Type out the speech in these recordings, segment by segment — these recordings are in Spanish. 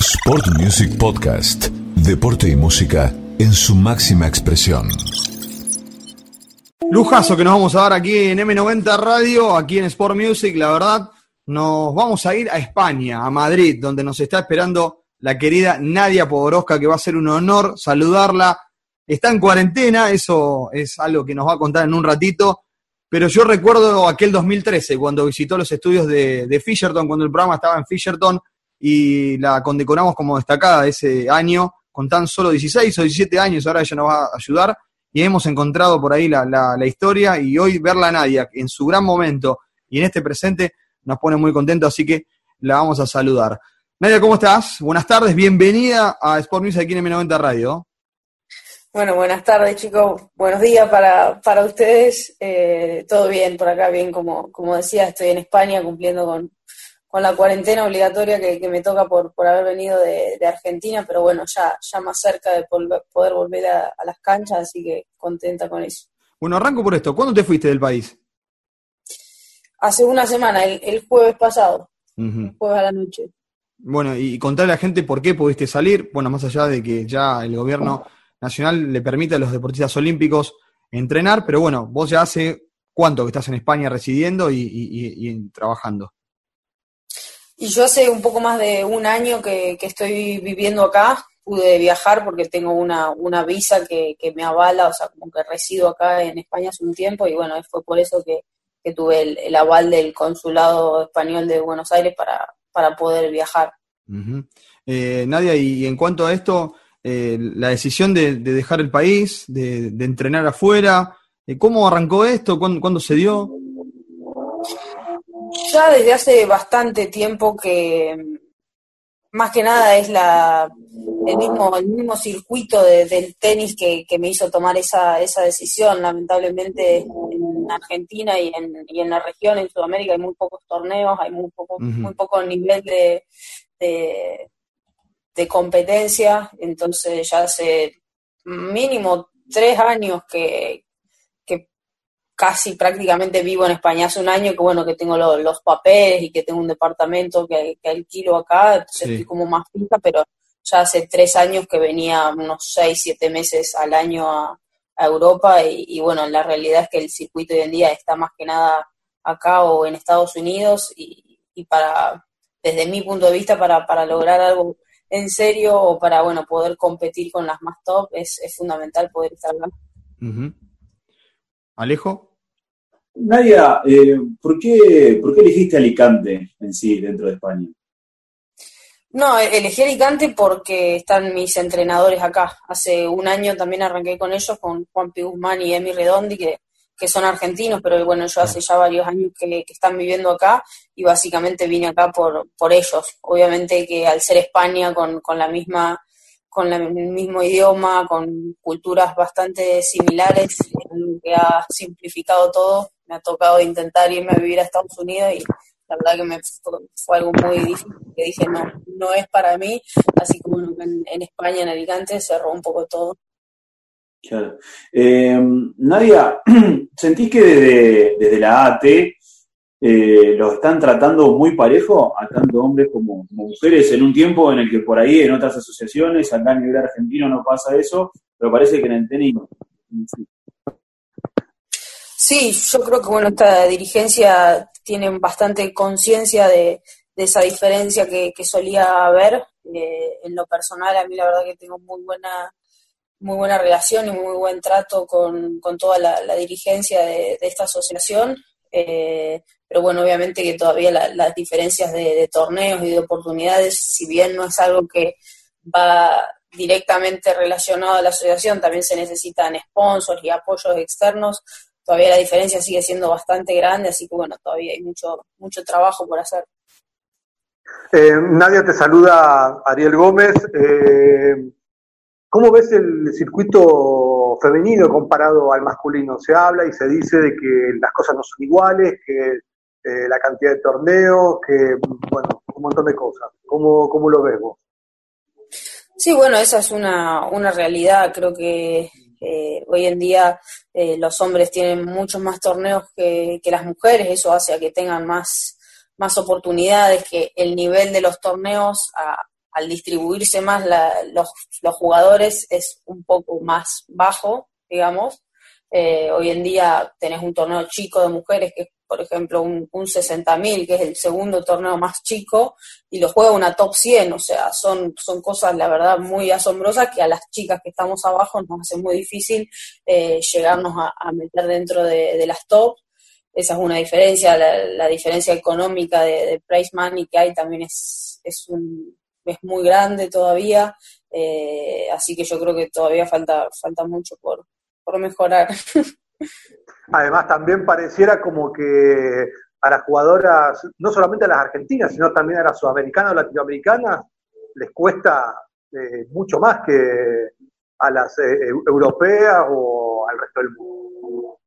Sport Music Podcast. Deporte y música en su máxima expresión. Lujazo que nos vamos a dar aquí en M90 Radio, aquí en Sport Music, la verdad, nos vamos a ir a España, a Madrid, donde nos está esperando la querida Nadia Podoroska, que va a ser un honor saludarla. Está en cuarentena, eso es algo que nos va a contar en un ratito, pero yo recuerdo aquel 2013, cuando visitó los estudios de, de Fisherton, cuando el programa estaba en Fisherton, y la condecoramos como destacada ese año, con tan solo 16 o 17 años, ahora ella nos va a ayudar, y hemos encontrado por ahí la, la, la historia, y hoy verla a Nadia en su gran momento y en este presente nos pone muy contentos, así que la vamos a saludar. Nadia, ¿cómo estás? Buenas tardes, bienvenida a Sport News aquí en M90 Radio. Bueno, buenas tardes chicos, buenos días para, para ustedes, eh, todo bien por acá, bien como, como decía, estoy en España cumpliendo con, con la cuarentena obligatoria que, que me toca por, por haber venido de, de, Argentina, pero bueno, ya, ya más cerca de poder, volver a, a, las canchas, así que contenta con eso. Bueno, arranco por esto, ¿cuándo te fuiste del país? Hace una semana, el, el jueves pasado, uh -huh. el jueves a la noche. Bueno, y contarle a la gente por qué pudiste salir, bueno, más allá de que ya el gobierno nacional le permite a los deportistas olímpicos entrenar, pero bueno, vos ya hace cuánto que estás en España residiendo y, y, y trabajando. Y yo hace un poco más de un año que, que estoy viviendo acá, pude viajar porque tengo una, una visa que, que, me avala, o sea, como que resido acá en España hace un tiempo y bueno, fue por eso que, que tuve el, el, aval del Consulado Español de Buenos Aires para, para poder viajar. Uh eh, Nadia, y en cuanto a esto, eh, la decisión de, de, dejar el país, de, de entrenar afuera, eh, ¿cómo arrancó esto? ¿Cuándo, ¿Cuándo, se dio? Ya desde hace bastante tiempo que más que nada es la el mismo, el mismo circuito de, del tenis que, que, me hizo tomar esa, esa decisión. Lamentablemente en Argentina y en, y en la región, en Sudamérica, hay muy pocos torneos, hay muy poco, uh -huh. muy poco nivel de, de, de, competencia. Entonces ya hace mínimo tres años que, que casi prácticamente vivo en España. Hace un año que bueno que tengo lo, los papeles y que tengo un departamento que, que alquilo acá, entonces sí. estoy como más fija, pero ya hace tres años que venía unos seis, siete meses al año a, a Europa y, y, bueno, la realidad es que el circuito hoy en día está más que nada acá o en Estados Unidos y, y para, desde mi punto de vista, para, para lograr algo en serio o para, bueno, poder competir con las más top, es, es fundamental poder estar acá. Uh -huh. Alejo. Nadia, eh, ¿por, qué, ¿por qué elegiste Alicante en sí dentro de España? No, elegí Alicante porque están mis entrenadores acá. Hace un año también arranqué con ellos, con Juan P. Guzmán y Emi Redondi, que, que son argentinos, pero bueno, yo hace ya varios años que, están viviendo acá y básicamente vine acá por, por ellos. Obviamente que al ser España con, con la misma con el mismo idioma, con culturas bastante similares, que ha simplificado todo, me ha tocado intentar irme a vivir a Estados Unidos y la verdad que me fue, algo muy difícil, que dije, no, no es para mí, así como en, en España, en Alicante, cerró un poco todo. Claro. Eh, Nadia, ¿sentís que desde, desde la AT eh, los están tratando muy parejo a tanto hombres como, como, mujeres en un tiempo en el que por ahí en otras asociaciones, acá a nivel argentino no pasa eso, pero parece que en el tenis Sí, yo creo que bueno, esta dirigencia tiene bastante conciencia de, de, esa diferencia que, solía haber. Eh, en lo personal, a mí la verdad que tengo muy buena muy buena relación y muy buen trato con, con toda la, dirigencia de, esta asociación. Eh, pero bueno, obviamente que todavía la, las diferencias de, torneos y de oportunidades, si bien no es algo que va directamente relacionado a la asociación, también se necesitan sponsors y apoyos externos, todavía la diferencia sigue siendo bastante grande, así que bueno, todavía hay mucho, mucho trabajo por hacer. Eh, Nadia te saluda Ariel Gómez. Eh, ¿Cómo ves el circuito femenino comparado al masculino? Se habla y se dice de que las cosas no son iguales, que eh, la cantidad de torneos, que, bueno, un montón de cosas. ¿Cómo, cómo lo ves vos? Sí, bueno, esa es una, una realidad. Creo que eh, hoy en día eh, los hombres tienen muchos más torneos que, las mujeres, eso hace a que tengan más, más oportunidades, que el nivel de los torneos al distribuirse más los, los, jugadores es un poco más bajo, digamos. Eh, hoy en día tenés un torneo chico de mujeres que es, por ejemplo, un, un 60.000, que es el segundo torneo más chico, y lo juega una top 100, o sea, son, son cosas, la verdad, muy asombrosas que a las chicas que estamos abajo nos hace muy difícil eh, llegarnos a, meter dentro de, de las top esa es una diferencia, la, diferencia económica de, price money que hay también es, es, un, es muy grande todavía, eh, así que yo creo que todavía falta, falta mucho por, por mejorar. Además, también pareciera como que a las jugadoras, no solamente a las argentinas, sino también a las sudamericanas o latinoamericanas, les cuesta eh, mucho más que a las eh, europeas o al resto del mundo.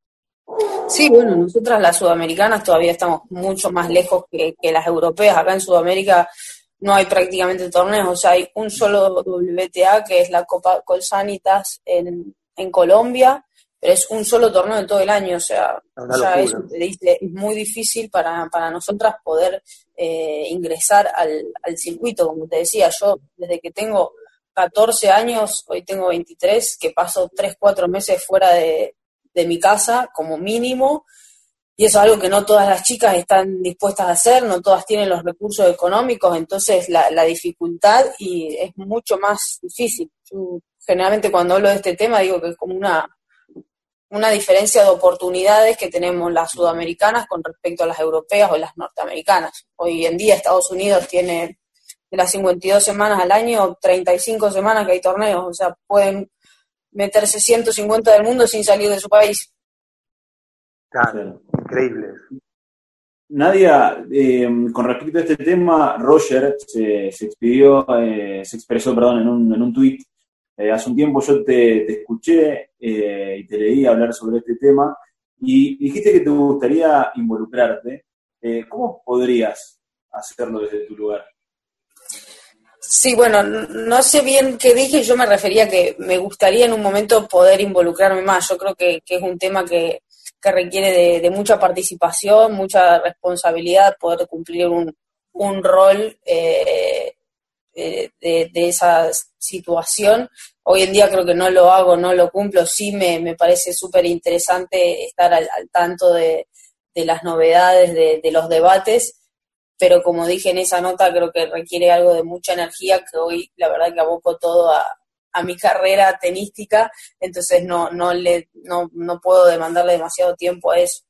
Sí, bueno, nosotras las sudamericanas todavía estamos mucho más lejos que, las europeas. Acá en Sudamérica no hay prácticamente torneos, o sea, hay un solo WTA que es la Copa Colsanitas en, en Colombia, pero es un solo torneo en todo el año, o sea, ya es, muy difícil para, para nosotras poder eh, ingresar al, al circuito, como te decía, yo desde que tengo 14 años, hoy tengo 23, que paso 3, 4 meses fuera de, de mi casa como mínimo, y eso es algo que no todas las chicas están dispuestas a hacer, no todas tienen los recursos económicos, entonces la, la dificultad y es mucho más difícil. generalmente cuando hablo de este tema digo que es como una, una diferencia de oportunidades que tenemos las sudamericanas con respecto a las europeas o las norteamericanas. Hoy en día Estados Unidos tiene de las 52 semanas al año, 35 semanas que hay torneos, o sea, pueden meterse 150 del mundo sin salir de su país. Claro, increíble. Nadia, eh, con respecto a este tema, Roger se, expidió, eh, se expresó, perdón, en un, en un tuit. Eh, hace un tiempo yo te, escuché y te leí hablar sobre este tema y dijiste que te gustaría involucrarte. ¿Cómo podrías hacerlo desde tu lugar? Sí, bueno, no sé bien qué dije, yo me refería que me gustaría en un momento poder involucrarme más. Yo creo que, es un tema que, requiere de, mucha participación, mucha responsabilidad, poder cumplir un, rol eh, de, esa situación. Hoy en día creo que no lo hago, no lo cumplo, sí me, me parece súper interesante estar al, tanto de, las novedades, de los debates pero como dije en esa nota, creo que requiere algo de mucha energía, que hoy la verdad que aboco todo a, mi carrera tenística, entonces no, no, le, no, no puedo demandarle demasiado tiempo a eso.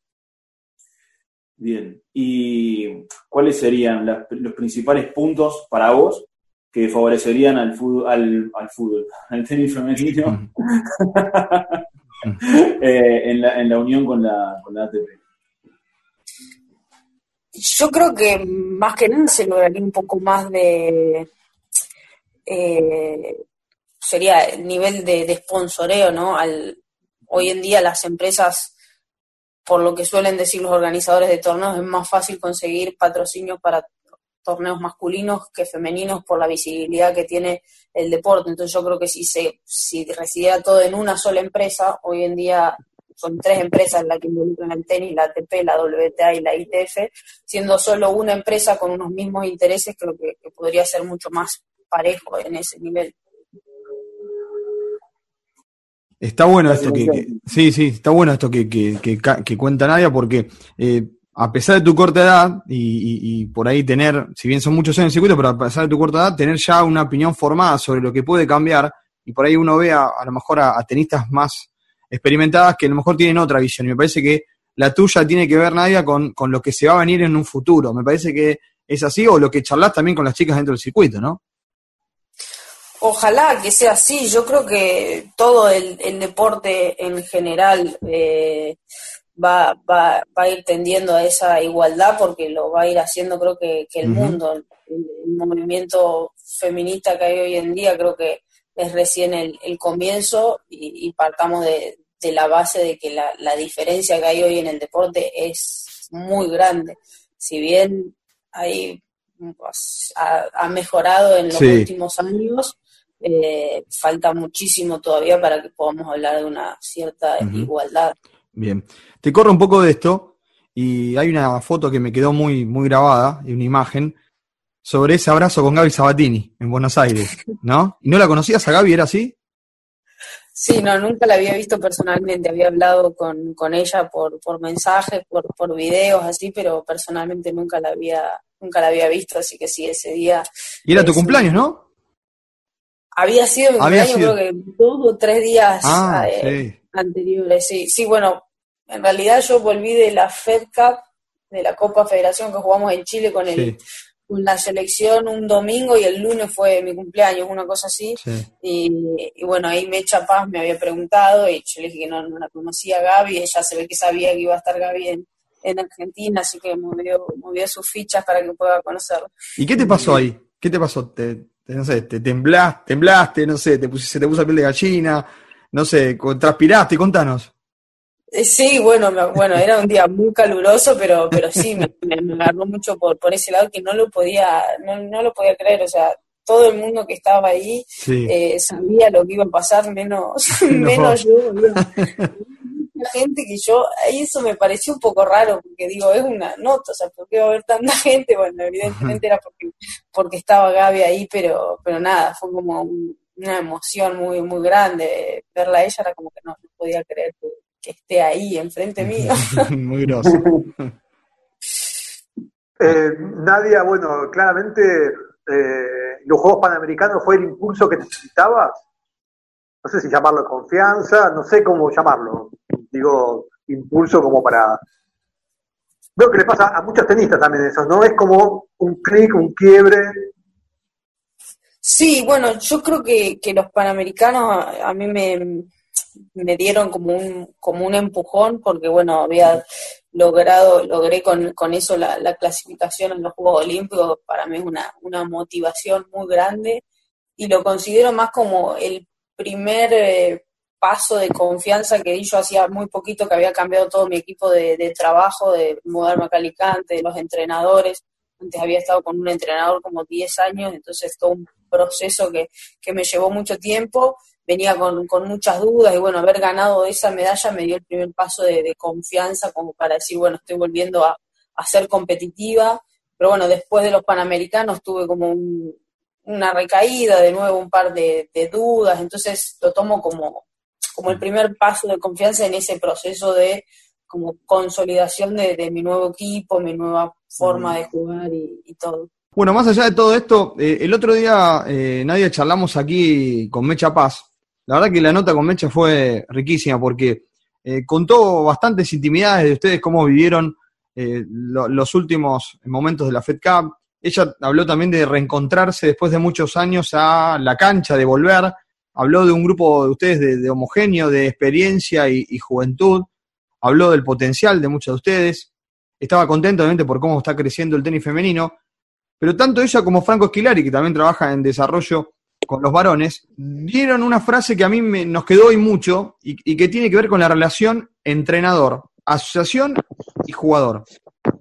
Bien, ¿y cuáles serían los principales puntos para vos que favorecerían al fútbol, al, al fútbol, al tenis femenino eh, en, la, en la unión con la, con la ATP? Yo creo que más que nada se lograría un poco más de. Eh, sería el nivel de, de sponsoreo, ¿no? Al, hoy en día las empresas, por lo que suelen decir los organizadores de torneos, es más fácil conseguir patrocinios para torneos masculinos que femeninos por la visibilidad que tiene el deporte. Entonces yo creo que si se si residiera todo en una sola empresa, hoy en día son tres empresas las que involucran el tenis, la ATP, la WTA y la ITF, siendo solo una empresa con unos mismos intereses, creo que, podría ser mucho más parejo en ese nivel. Está bueno esto que, sí, sí, está bueno esto que, que, cuenta Nadia porque eh, a pesar de tu corta edad y, por ahí tener, si bien son muchos años en el circuito, pero a pesar de tu corta edad, tener ya una opinión formada sobre lo que puede cambiar y por ahí uno ve a, lo mejor a, tenistas más experimentadas que a lo mejor tienen otra visión. Y me parece que la tuya tiene que ver, Nadia, con, con lo que se va a venir en un futuro. Me parece que es así, o lo que charlas también con las chicas dentro del circuito, ¿no? Ojalá que sea así. Yo creo que todo el, deporte en general eh, va, va, va, a ir tendiendo a esa igualdad porque lo va a ir haciendo, creo que, el mundo. El, movimiento feminista que hay hoy en día, creo que es recién el, comienzo y partamos de, de la base de que la, la, diferencia que hay hoy en el deporte es muy grande. Si bien hay, pues, ha, mejorado en los últimos años, eh, falta muchísimo todavía para que podamos hablar de una cierta igualdad. Bien, te corro un poco de esto y hay una foto que me quedó muy, muy grabada, y una imagen, sobre ese abrazo con Gaby Sabatini en Buenos Aires, ¿no? ¿Y no la conocías a Gaby? ¿Era así? Sí, no, nunca la había visto personalmente, había hablado con, con ella por, por mensajes, por, por videos, así, pero personalmente nunca la había, nunca la había visto, así que sí, ese día... Y era tu cumpleaños, ¿no? Había sido mi Había cumpleaños, sido. creo que dos o tres días Ah, eh, sí. Anteriores, sí. Sí, bueno, en realidad yo volví de la Fed Cup, de la Copa Federación que jugamos en Chile con el Sí, con la selección un domingo y el lunes fue mi cumpleaños, una cosa así. sí. Y, y bueno, ahí Mecha Paz me había preguntado y yo le dije que no, no la conocía a Gaby, ella se ve que sabía que iba a estar Gaby en, en Argentina, así que movió, movió sus fichas para que pueda conocerla. ¿Y qué te pasó ahí? ¿Qué te pasó? ¿Te, te- no sé, te temblaste, temblaste, no sé, te pusiste, se te puso la piel de gallina, no sé, transpiraste, contanos. Eh, Sí, bueno, me- bueno, era un día muy caluroso, pero, pero sí, me, me- agarró mucho por, por ese lado que no lo podía, no, no lo podía creer, o sea, todo el mundo que estaba ahí Sí. eh, sabía lo que iba a pasar, menos, menos yo. mucha gente que yo, eso me pareció un poco raro, porque digo, es una nota, o sea, ¿por qué va a haber tanta gente? Bueno, evidentemente era porque, porque estaba Gaby ahí, pero, pero nada, fue como un- una emoción muy, muy grande. Verla a ella era como que no, no podía creer que, que esté ahí enfrente mío. Muy grosso. Eh, Nadia, bueno, claramente eh, los Juegos Panamericanos fue el impulso que necesitabas. No sé si llamarlo confianza, no sé cómo llamarlo. Digo, impulso como para... Veo que le pasa a muchos tenistas también eso, ¿no? Es como un clic, un quiebre. Sí, bueno, yo creo que, que los panamericanos a, a mí me, me dieron como un, como un empujón porque, bueno, había logrado, logré con, con eso la, la clasificación en los Juegos Olímpicos, para mí es una, una motivación muy grande y lo considero más como el primer eh, paso de confianza que di yo hacía muy poquito que había cambiado todo mi equipo de, de trabajo, de mudarme a Alicante, de los entrenadores. Antes había estado con un entrenador como 10 años, entonces todo un proceso que, que me llevó mucho tiempo. Venía con, con muchas dudas y bueno, haber ganado esa medalla me dio el primer paso de, de confianza como para decir, bueno, estoy volviendo a, a ser competitiva. Pero bueno, después de los Panamericanos tuve como un, una recaída, de nuevo un par de, de dudas, entonces lo tomo como, como el primer paso de confianza en ese proceso de como consolidación de, de mi nuevo equipo, mi nueva forma de jugar y, y todo. Bueno, más allá de todo esto, eh, el otro día, eh, Nadia, charlamos aquí con Mecha Paz. La verdad que la nota con Mecha fue riquísima porque eh, contó bastantes intimidades de ustedes, cómo vivieron eh, lo- los últimos momentos de la Fed Cup. Ella habló también de reencontrarse después de muchos años a la cancha, de volver. Habló de un grupo de ustedes de, de homogéneo, de experiencia y, y juventud. Habló del potencial de muchos de ustedes. Estaba contento, obviamente, por cómo está creciendo el tenis femenino. Pero tanto ella como Franco Esquilari, que también trabaja en desarrollo con los varones, dieron una frase que a mí me- nos quedó hoy mucho y, que tiene que ver con la relación entrenador, asociación y jugador.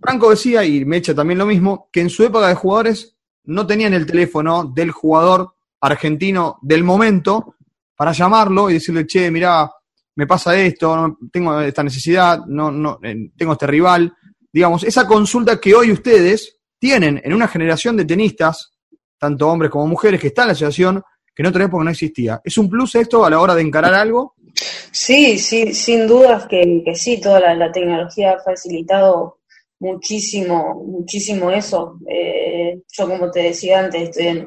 Franco decía, y Mecha también lo mismo, que en su época de jugadores no tenían el teléfono del jugador argentino del momento para llamarlo y decirle, che, mirá, me pasa esto, tengo esta necesidad, no, no, eh, tengo este rival. Digamos, esa consulta que hoy ustedes tienen en una generación de tenistas, tanto hombres como mujeres, que está en la asociación, que en otra época no existía. ¿Es un plus esto a la hora de encarar algo? Sí, sí, sin dudas que, que sí, toda la, tecnología ha facilitado muchísimo, muchísimo eso. Eh, yo, como te decía antes, estoy en,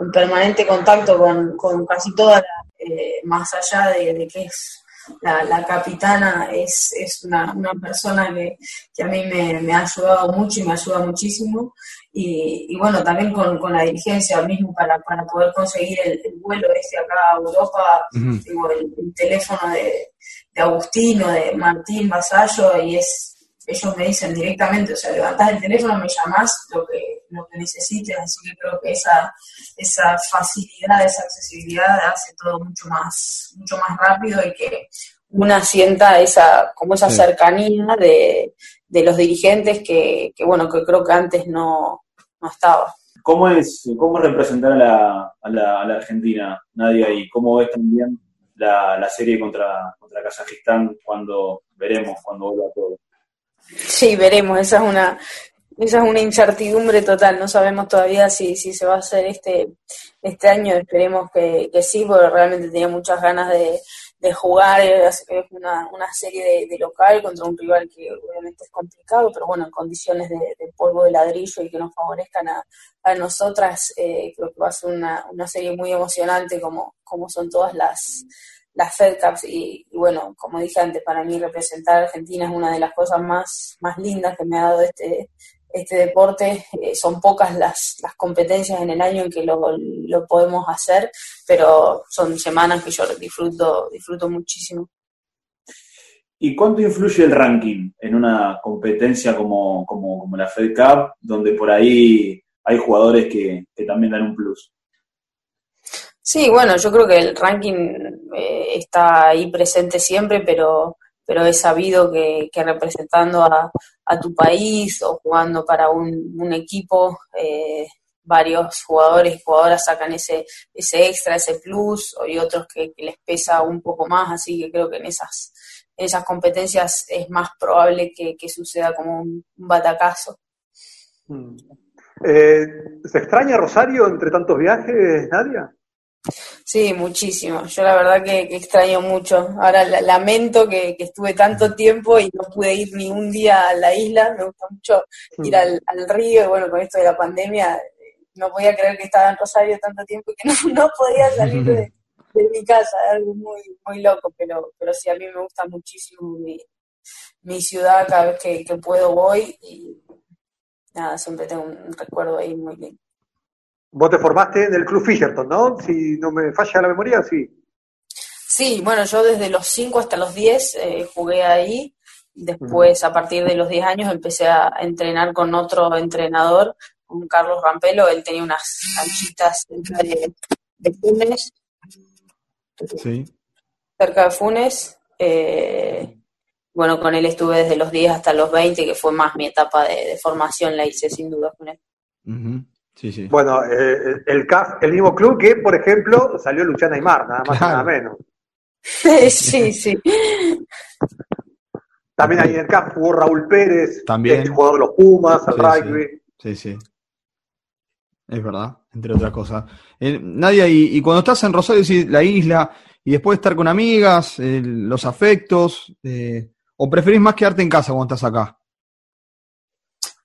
en permanente contacto con, con casi toda la, eh, más allá de, de que es la, la capitana, es, es una, una persona que, que a mí me, me ha ayudado mucho y me ayuda muchísimo. Y, y bueno, también con, con la dirigencia mismo para, para poder conseguir el, el vuelo este acá a Europa, Ujú. tengo el, el teléfono de, de Agustino, de Martín Vasallo, y es ellos me dicen directamente, o sea, levantás el teléfono, me llamás lo que, lo que necesites, así que creo que esa, esa facilidad, esa accesibilidad hace todo mucho más, mucho más rápido y que una sienta esa, como esa Sí. cercanía de, de los dirigentes que, que, bueno, que creo que antes no, no estaba. ¿Cómo es, cómo es representar a la, a la, a la Argentina, Nadia? Y cómo ves también la, la serie contra, contra Kazajistán cuando veremos, cuando vuelva todo. Sí, veremos, esa es una, esa es una incertidumbre total, no sabemos todavía si, si se va a hacer este, este año, esperemos que, que sí, porque realmente tenía muchas ganas de, de jugar, es una, una serie de, local contra un rival que obviamente es complicado, pero bueno, en condiciones de, polvo de ladrillo y que nos favorezcan a, a nosotras, eh, creo que va a ser una, una serie muy emocionante como, como son todas las, las Fed Cups y, bueno, como dije antes, para mí representar a Argentina es una de las cosas más, más lindas que me ha dado este, este deporte. Eh, son pocas las, las competencias en el año en que lo, lo, podemos hacer, pero son semanas que yo disfruto, disfruto muchísimo. ¿Y cuánto influye el ranking en una competencia como, como, como la Fed Cup, donde por ahí hay jugadores que, que también dan un plus? Sí, bueno, yo creo que el ranking eh, está ahí presente siempre, pero, pero he sabido que, que representando a, a, tu país o jugando para un, un equipo, eh, varios jugadores y jugadoras sacan ese, ese extra, ese plus, y otros que, les pesa un poco más, así que creo que en esas, en esas competencias es más probable que, suceda como un, batacazo. Mm. Eh, ¿Se extraña Rosario entre tantos viajes, Nadia? Sí, muchísimo. Yo la verdad que, extraño mucho. Ahora lamento que, estuve tanto tiempo y no pude ir ni un día a la isla. Me gusta mucho ir al, río y bueno, con esto de la pandemia no podía creer que estaba en Rosario tanto tiempo y que no, podía salir de, mi casa. Es algo muy, muy loco, pero, pero sí, a mí me gusta muchísimo mi, ciudad. Cada vez que, que puedo voy y nada, siempre tengo un recuerdo ahí muy lindo. Vos te formaste en el Club Fisherton, ¿no? Si no me falla la memoria, sí. Sí, bueno, yo desde los 5 hasta los 10 eh, jugué ahí. Después, a partir de los 10 años, empecé a entrenar con otro entrenador, con Carlos Rampelo. Él tenía unas canchitas cerca de, Funes. Sí. Cerca de Funes. Eh, bueno, con él estuve desde los 10 hasta los 20, que fue más mi etapa de, formación, la hice sin duda con él. Bueno, eh, el CAF, el mismo club que, por ejemplo, salió Luciana Aymar, nada más y nada menos. sí, sí. También ahí en el CAF jugó Raúl Pérez, También. jugador de los Pumas, el rugby. Sí, sí. Es verdad, entre otras cosas. Eh, Nadia, y, cuando estás en Rosario, la isla, y después estar con amigas, los afectos, eh, ¿o preferís más quedarte en casa cuando estás acá?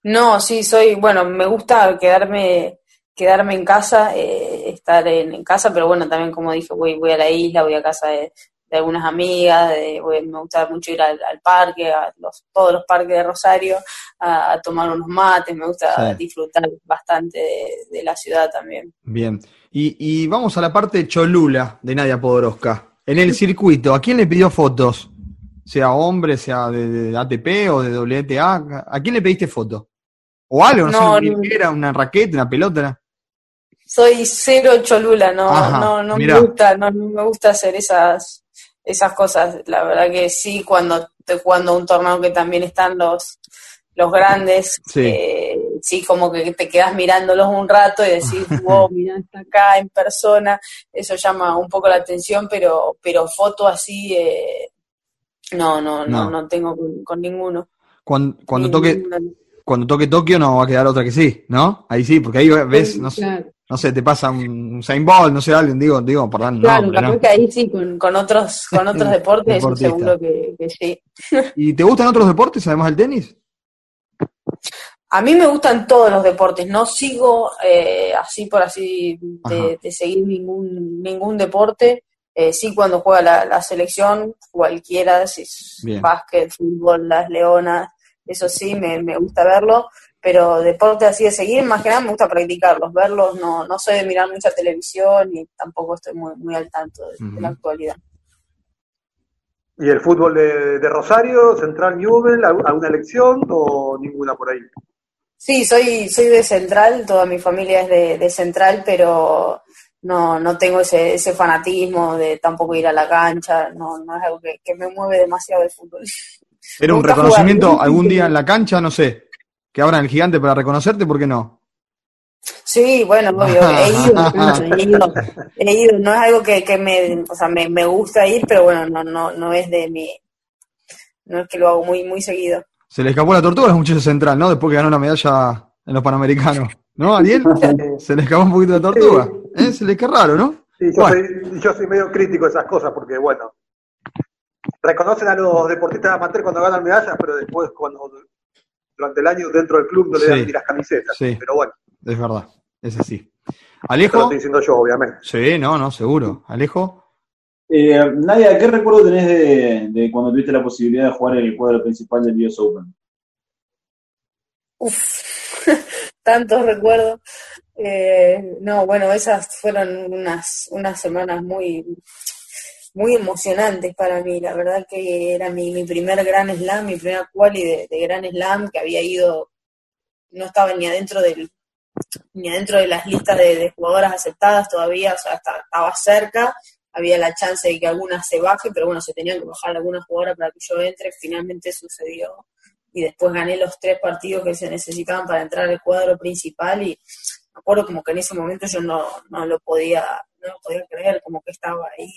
No, sí, soy, bueno, me gusta quedarme quedarme en casa, eh, estar en, casa, pero bueno, también como dije, voy, voy a la isla, voy a casa de, algunas amigas, de, me gusta mucho ir al, parque, a los, todos los parques de Rosario, a, tomar unos mates, me gusta disfrutar bastante de, la ciudad también. Bien, y, y vamos a la parte Cholula de Nadia Podoroska. En el circuito, ¿a quién le pidió fotos? Sea hombre, sea de, ATP o de WTA, ¿a quién le pediste fotos? O algo, no, sé, una, una raqueta, una pelota. Soy cero cholula, no, no, no me gusta, no, me gusta hacer esas, esas cosas. La verdad que sí, cuando estoy jugando un torneo que también están los, los grandes, sí. Eh, sí, como que te quedas mirándolos un rato y decís, wow, mirá, está acá en persona, eso llama un poco la atención, pero, pero foto así, eh, no, no, no, no, tengo con, ninguno. Cuando, cuando toque, cuando toque Tokio no va a quedar otra que sí, ¿no? Ahí sí, porque ahí ves, no, sé, no sé, te pasa un Saint Ball, no sé, alguien, digo, digo, perdón, claro, no. que ahí sí, con, otros, con otros deportes, seguro que, sí. ¿Y te gustan otros deportes además del tenis? A mí me gustan todos los deportes, no sigo eh, así por así de, seguir ningún, ningún deporte. Eh, sí, cuando juega la, la selección, cualquiera, si es básquet, fútbol, las leonas, eso sí, me, me gusta verlo, pero deporte así de seguir, más que nada me gusta practicarlos, verlos, no, no soy de mirar mucha televisión y tampoco estoy muy, muy al tanto de, la actualidad. ¿Y el fútbol de, Rosario, Central Newell, alguna elección o ninguna por ahí? Sí, soy, soy de Central, toda mi familia es de, Central, pero no, no tengo ese, ese fanatismo de tampoco ir a la cancha, no, no es algo que, que me mueve demasiado el fútbol. Era un reconocimiento algún día en la cancha, no sé, que abran el gigante para reconocerte, ¿por qué no? Sí, bueno, obvio, he ido, he ido, no es algo que, que me, o sea, me, me, gusta ir, pero bueno, no, no, no es de mi, no es que lo hago muy, muy seguido. Se le escapó la tortuga al muchacho central, ¿no? Después que ganó la medalla en los Panamericanos. ¿No, Ariel? Se le escapó un poquito la tortuga. ¿Eh? Se le qué raro, ¿no? Sí, yo, soy, yo soy medio crítico de esas cosas porque, bueno, reconocen a los deportistas amateur cuando ganan medallas, pero después cuando durante el año dentro del club no le dan ni las camisetas. Sí. Pero bueno. Es verdad, es así. Alejo. lo estoy diciendo yo, obviamente. Sí, no, no, seguro. Alejo. Eh, Nadia, ¿qué recuerdo tenés de, de, cuando tuviste la posibilidad de jugar en el cuadro principal del US Open? Uf, tantos recuerdos. Eh, no, bueno, esas fueron unas, unas semanas muy, muy emocionantes para mí. La verdad que era mi, mi primer gran slam, mi primera quali de, de gran slam, que había ido, no estaba ni adentro del ni adentro de las listas de, jugadoras aceptadas todavía, o sea, estaba cerca, había la chance de que algunas se bajen, pero bueno, se tenían que bajar algunas jugadoras para que yo entre, finalmente sucedió. Y después gané los tres partidos que se necesitaban para entrar al cuadro principal y me acuerdo como que en ese momento yo no, no lo podía, no lo podía creer, como que estaba ahí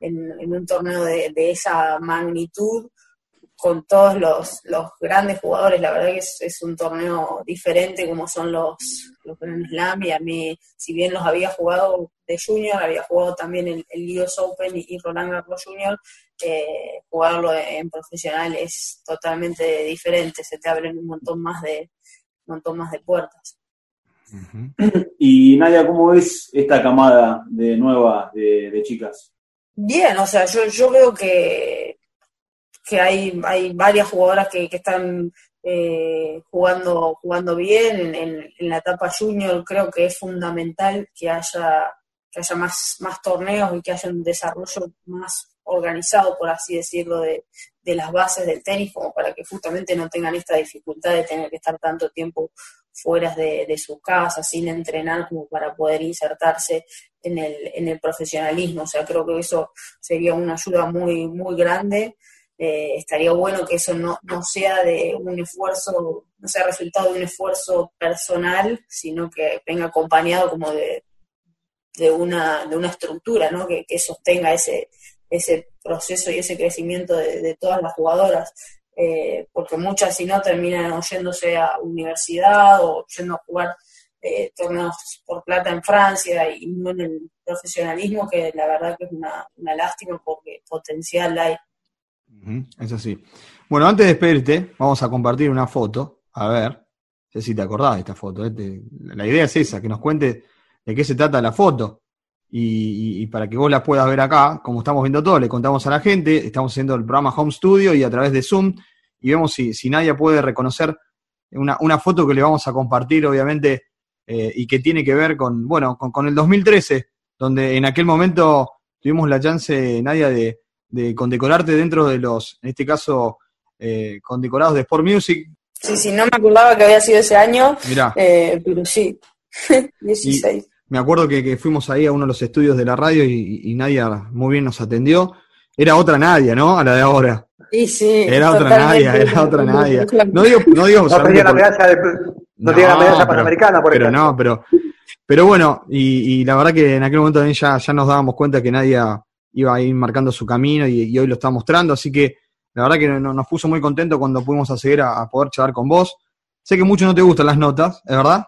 en, un torneo de, de esa magnitud con todos los, los grandes jugadores. La verdad que es, un torneo diferente como son los, los Grand Slam y a mí, si bien los había jugado de junior, había jugado también el, el US Open y, Roland Garros Junior, eh, jugarlo en profesional es totalmente diferente, se te abren un montón más de, un montón más de puertas. Y Nadia, ¿cómo ves esta camada de nueva de, de chicas? Bien, o sea, yo, yo veo que que hay, hay varias jugadoras que, que están eh, jugando, jugando bien en, la etapa junior. Creo que es fundamental que haya, que haya más, más torneos y que haya un desarrollo más organizado, por así decirlo, de, de las bases del tenis, como para que justamente no tengan esta dificultad de tener que estar tanto tiempo fuera de, de su casa, sin entrenar, como para poder insertarse en el, en el profesionalismo. O sea, creo que eso sería una ayuda muy, muy grande. Eh, estaría bueno que eso no, no sea de un esfuerzo, no sea resultado de un esfuerzo personal, sino que venga acompañado como de, de, una, de una estructura, ¿no? Que, sostenga ese, ese proceso y ese crecimiento de, todas las jugadoras. Eh, porque muchas si no terminan yéndose a universidad o yendo a jugar eh, torneos por plata en Francia y no en el profesionalismo, que la verdad que es una, lástima porque potencial hay. Es así. Bueno, antes de despedirte, vamos a compartir una foto. A ver, no sé si te acordás de esta foto. ¿eh? la idea es esa, que nos cuente de qué se trata la foto. Y, para que vos la puedas ver acá, como estamos viendo todo, le contamos a la gente, estamos haciendo el programa Home Studio y a través de Zoom, y vemos si, si nadie puede reconocer una, una, foto que le vamos a compartir, obviamente, eh, y que tiene que ver con, bueno, con, con el 2013, donde en aquel momento tuvimos la chance, Nadia, de, de condecorarte dentro de los, en este caso, eh, condecorados de Sport Music. Sí, sí, no me acordaba que había sido ese año, eh, pero sí, 16. me acuerdo que, fuimos ahí a uno de los estudios de la radio y, Nadia muy bien nos atendió. Era otra Nadia, ¿no? A la de ahora. Sí, sí. Era otra Nadia, era otra Nadia. No digo, no digo. No tenía la medalla, de, no, tenía la medalla panamericana, por Pero no, pero, pero bueno, y, y, la verdad que en aquel momento también ya, ya nos dábamos cuenta que Nadia iba a ir marcando su camino y, hoy lo está mostrando, así que la verdad que nos puso muy contento cuando pudimos acceder a, poder charlar con vos. Sé que mucho no te gustan las notas, ¿es verdad?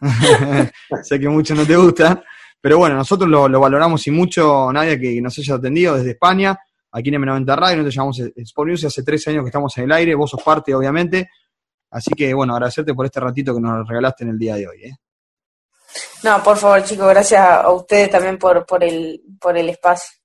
sé que mucho no te gustan, pero bueno, nosotros lo, valoramos y mucho, nadie que nos haya atendido desde España, aquí en M90 Radio, nosotros llamamos Sport News, hace 13 años que estamos en el aire, vos sos parte, obviamente, así que bueno, agradecerte por este ratito que nos regalaste en el día de hoy. ¿eh? No, por favor, chicos, gracias a ustedes también por, por, el, por el espacio.